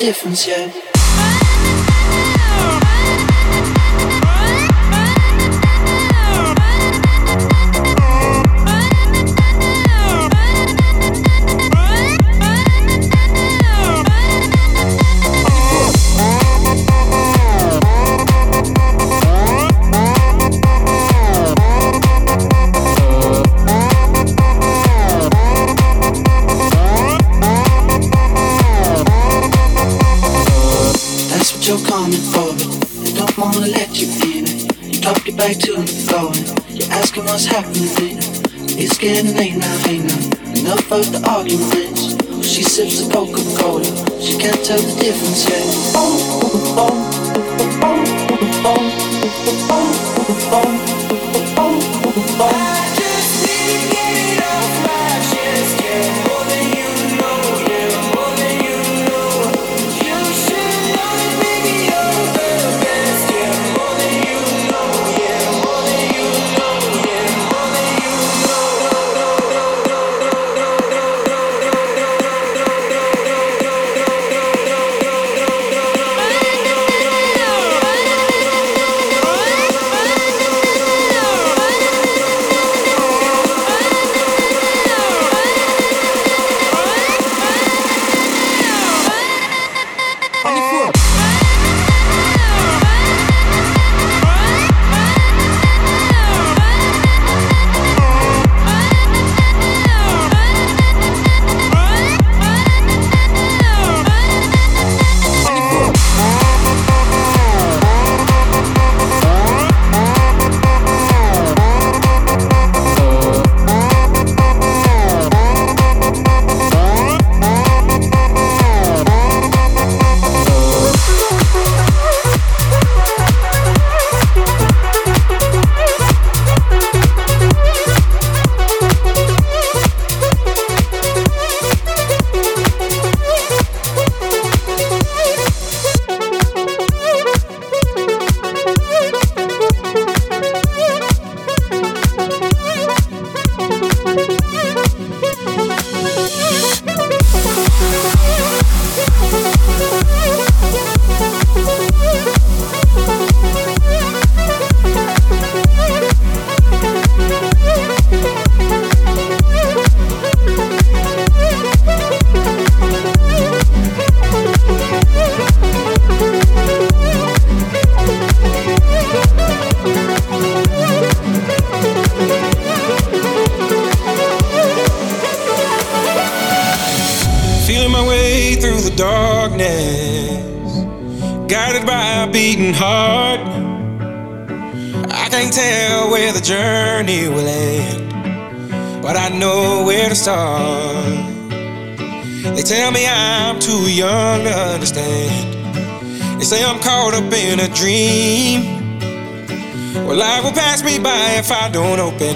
différentielle. talking French. She sips a Coca Cola. She can't tell the difference yet. Oh, oh, oh, oh, oh, oh, oh, oh, oh, oh.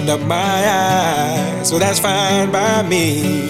Up my eyes. So that's fine by me.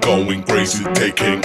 Going crazy, taking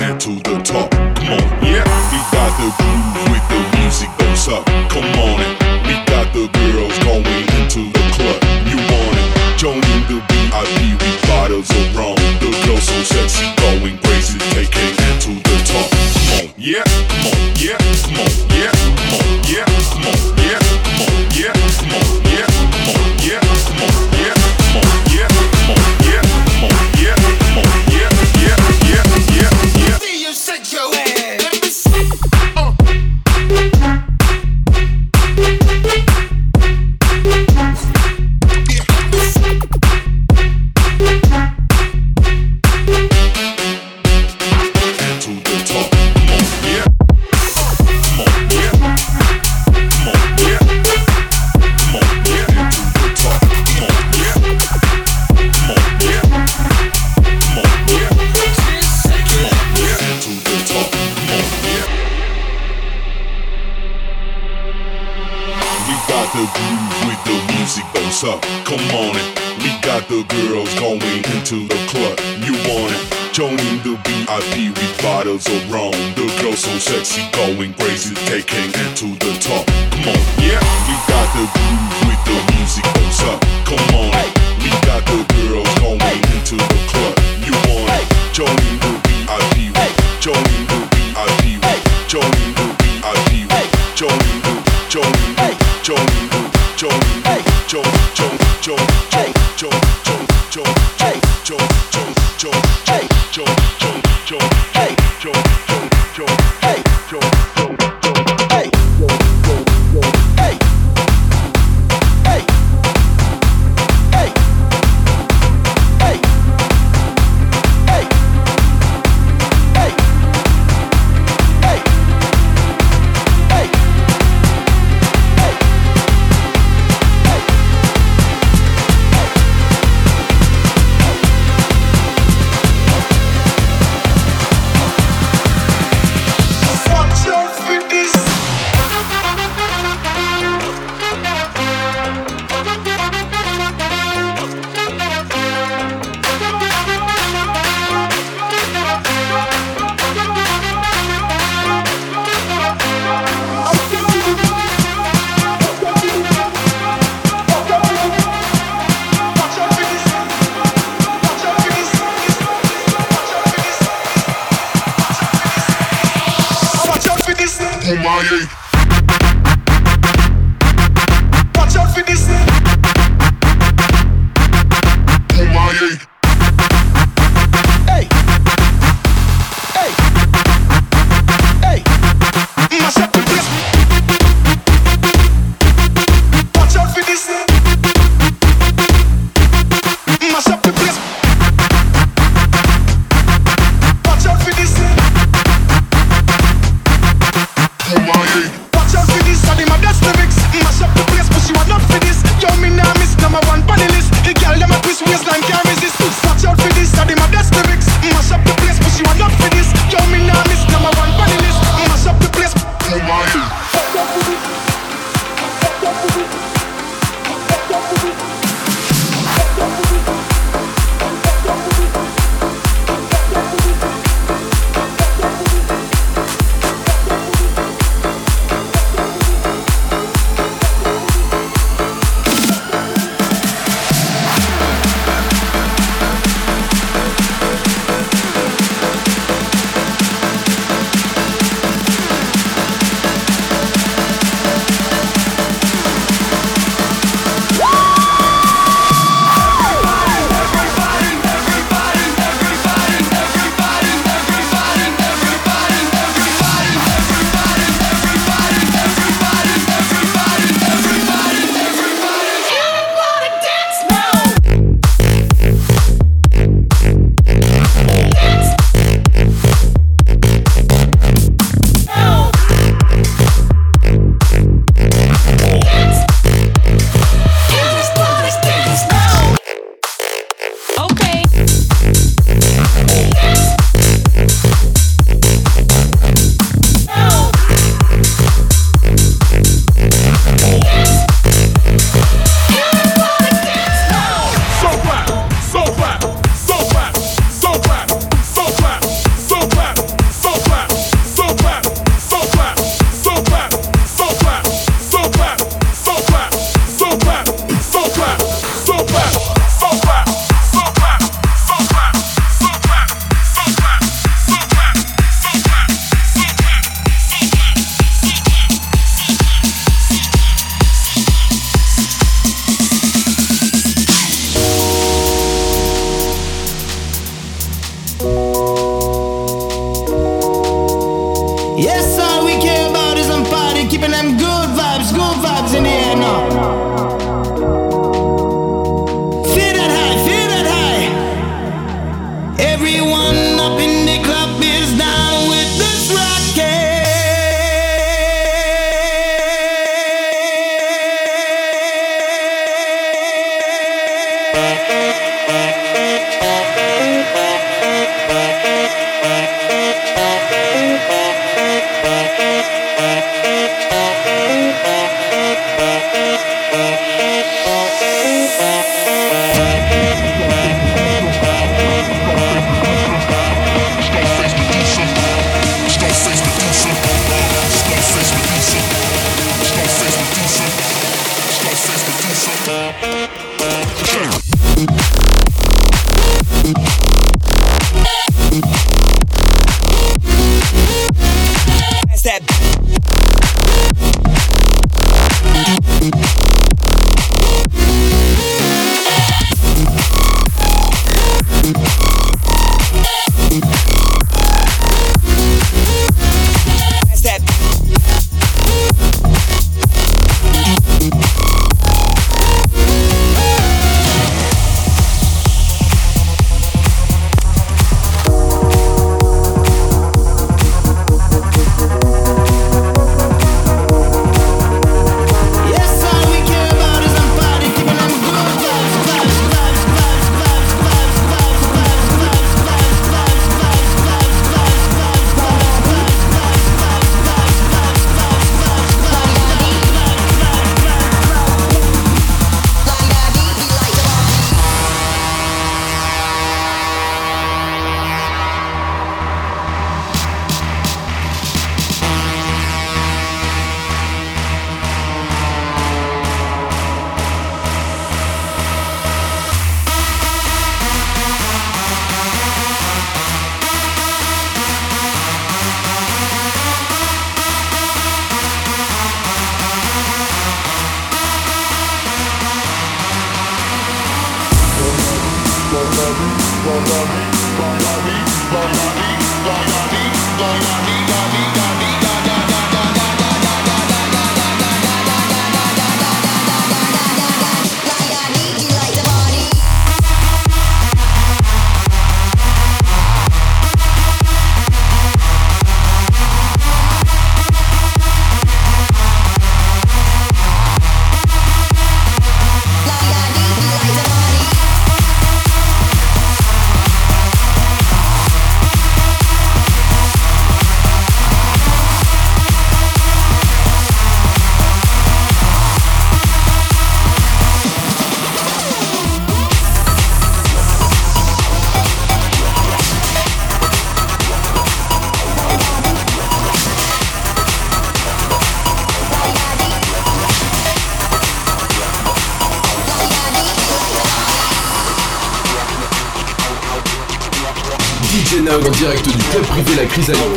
She's a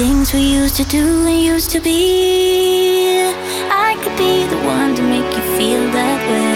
Things we used to do and used to be. I could be the one to make you feel that way.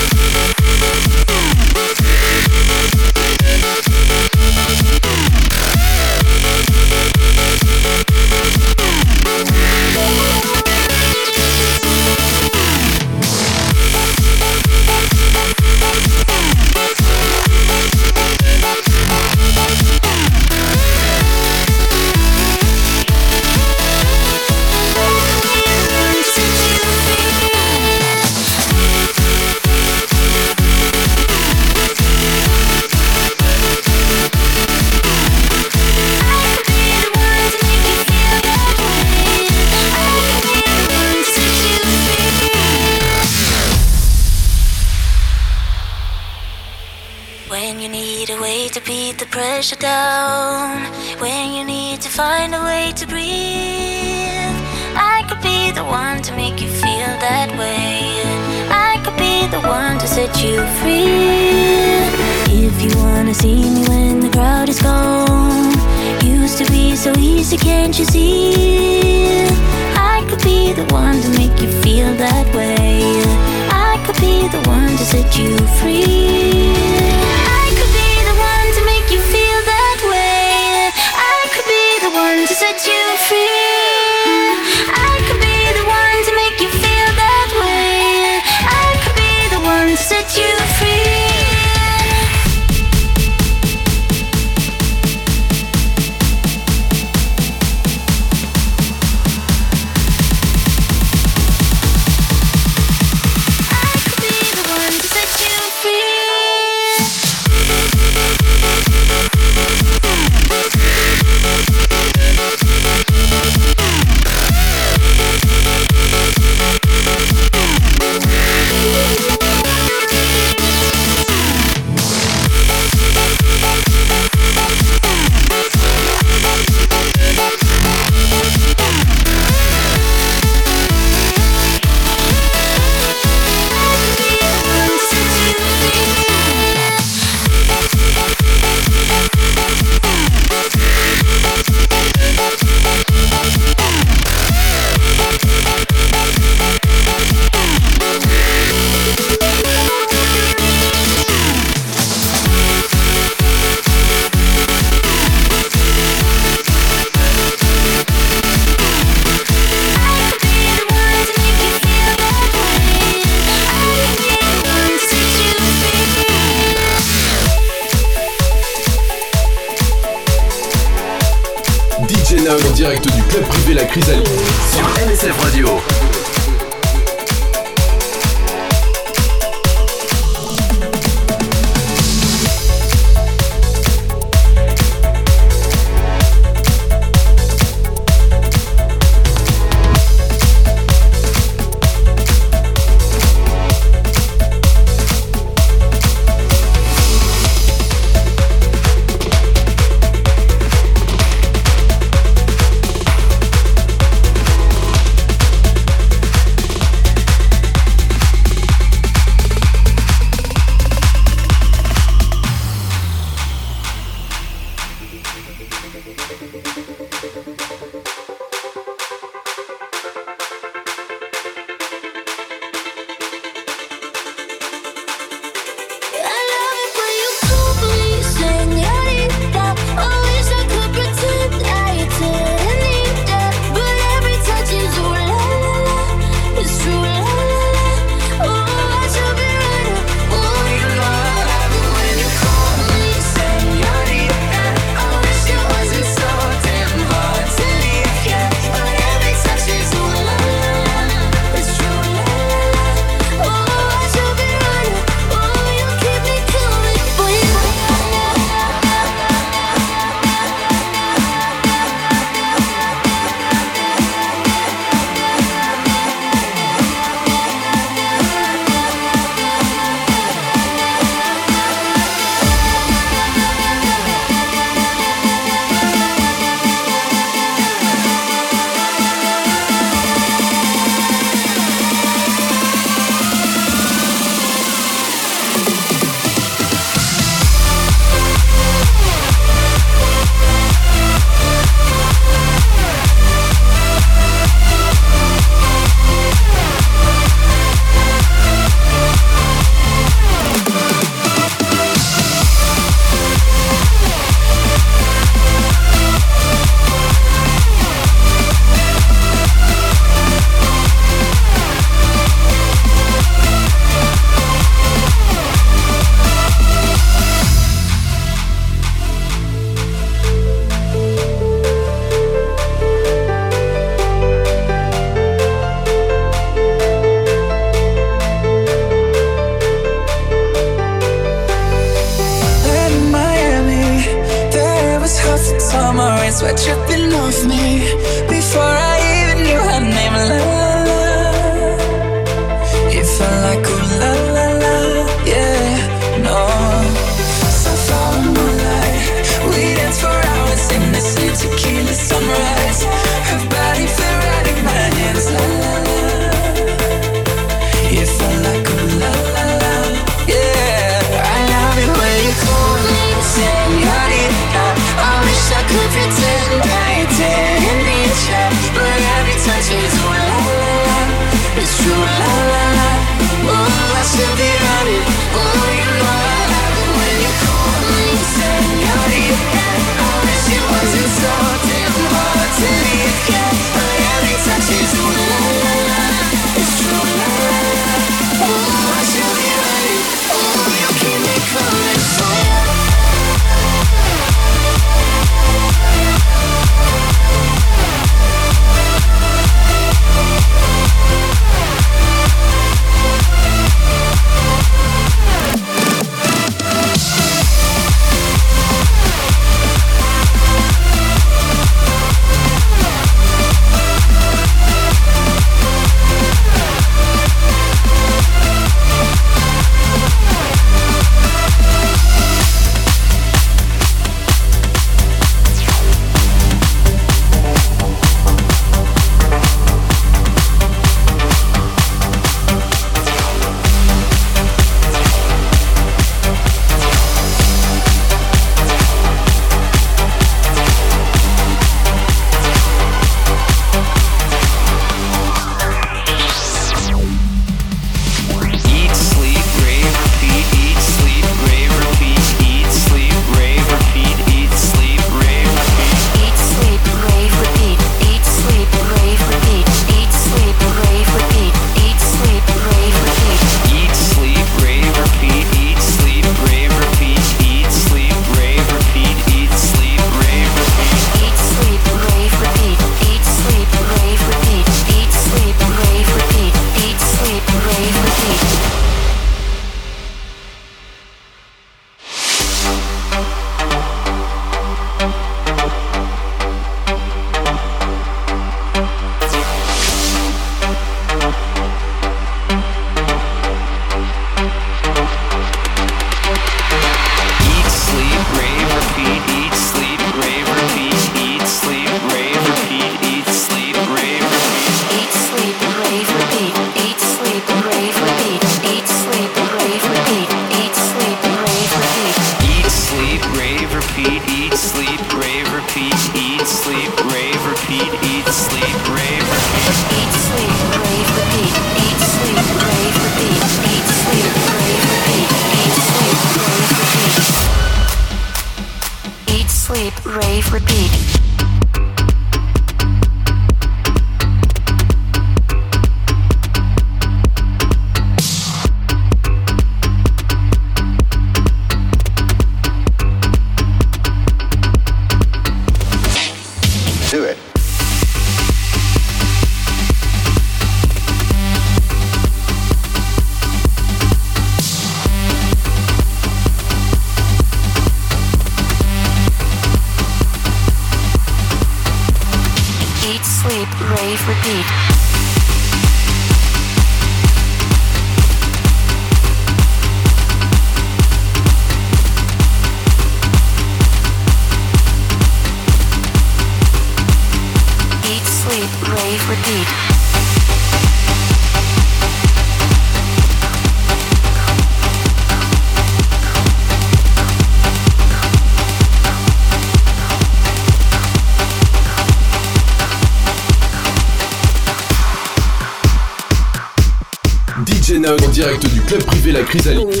Chrysalide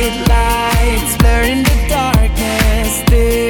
bright lights blurring the darkness.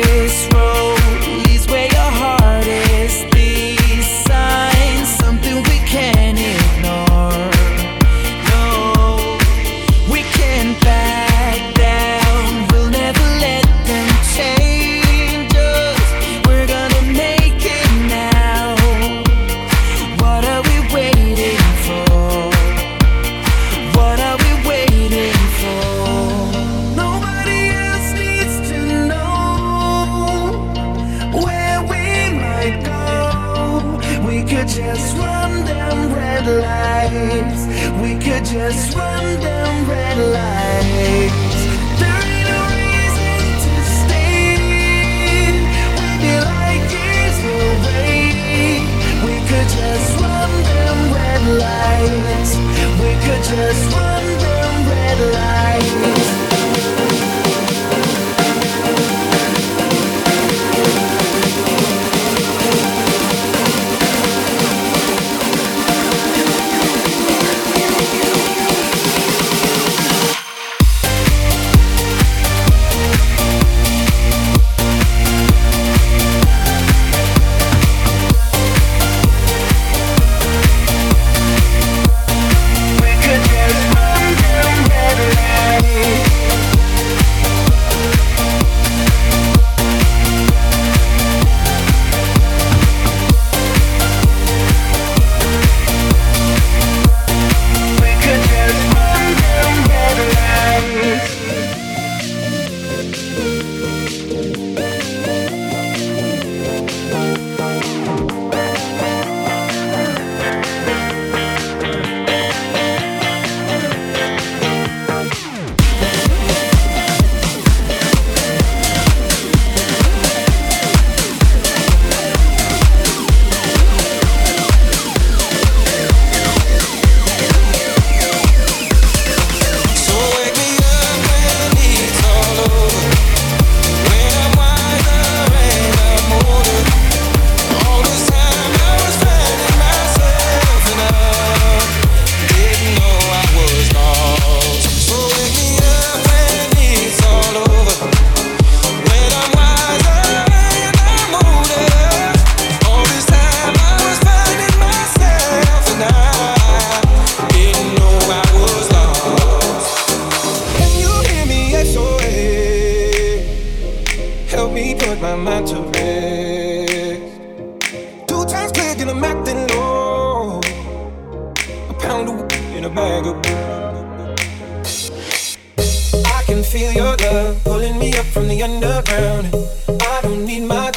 me put my mind to rest. Two times click and I'm acting low. A pound of weed in a bag of I can feel your love pulling me up from the underground. I don't need my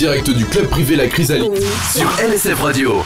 direct du club privé La Chrysalide sur NSF Radio.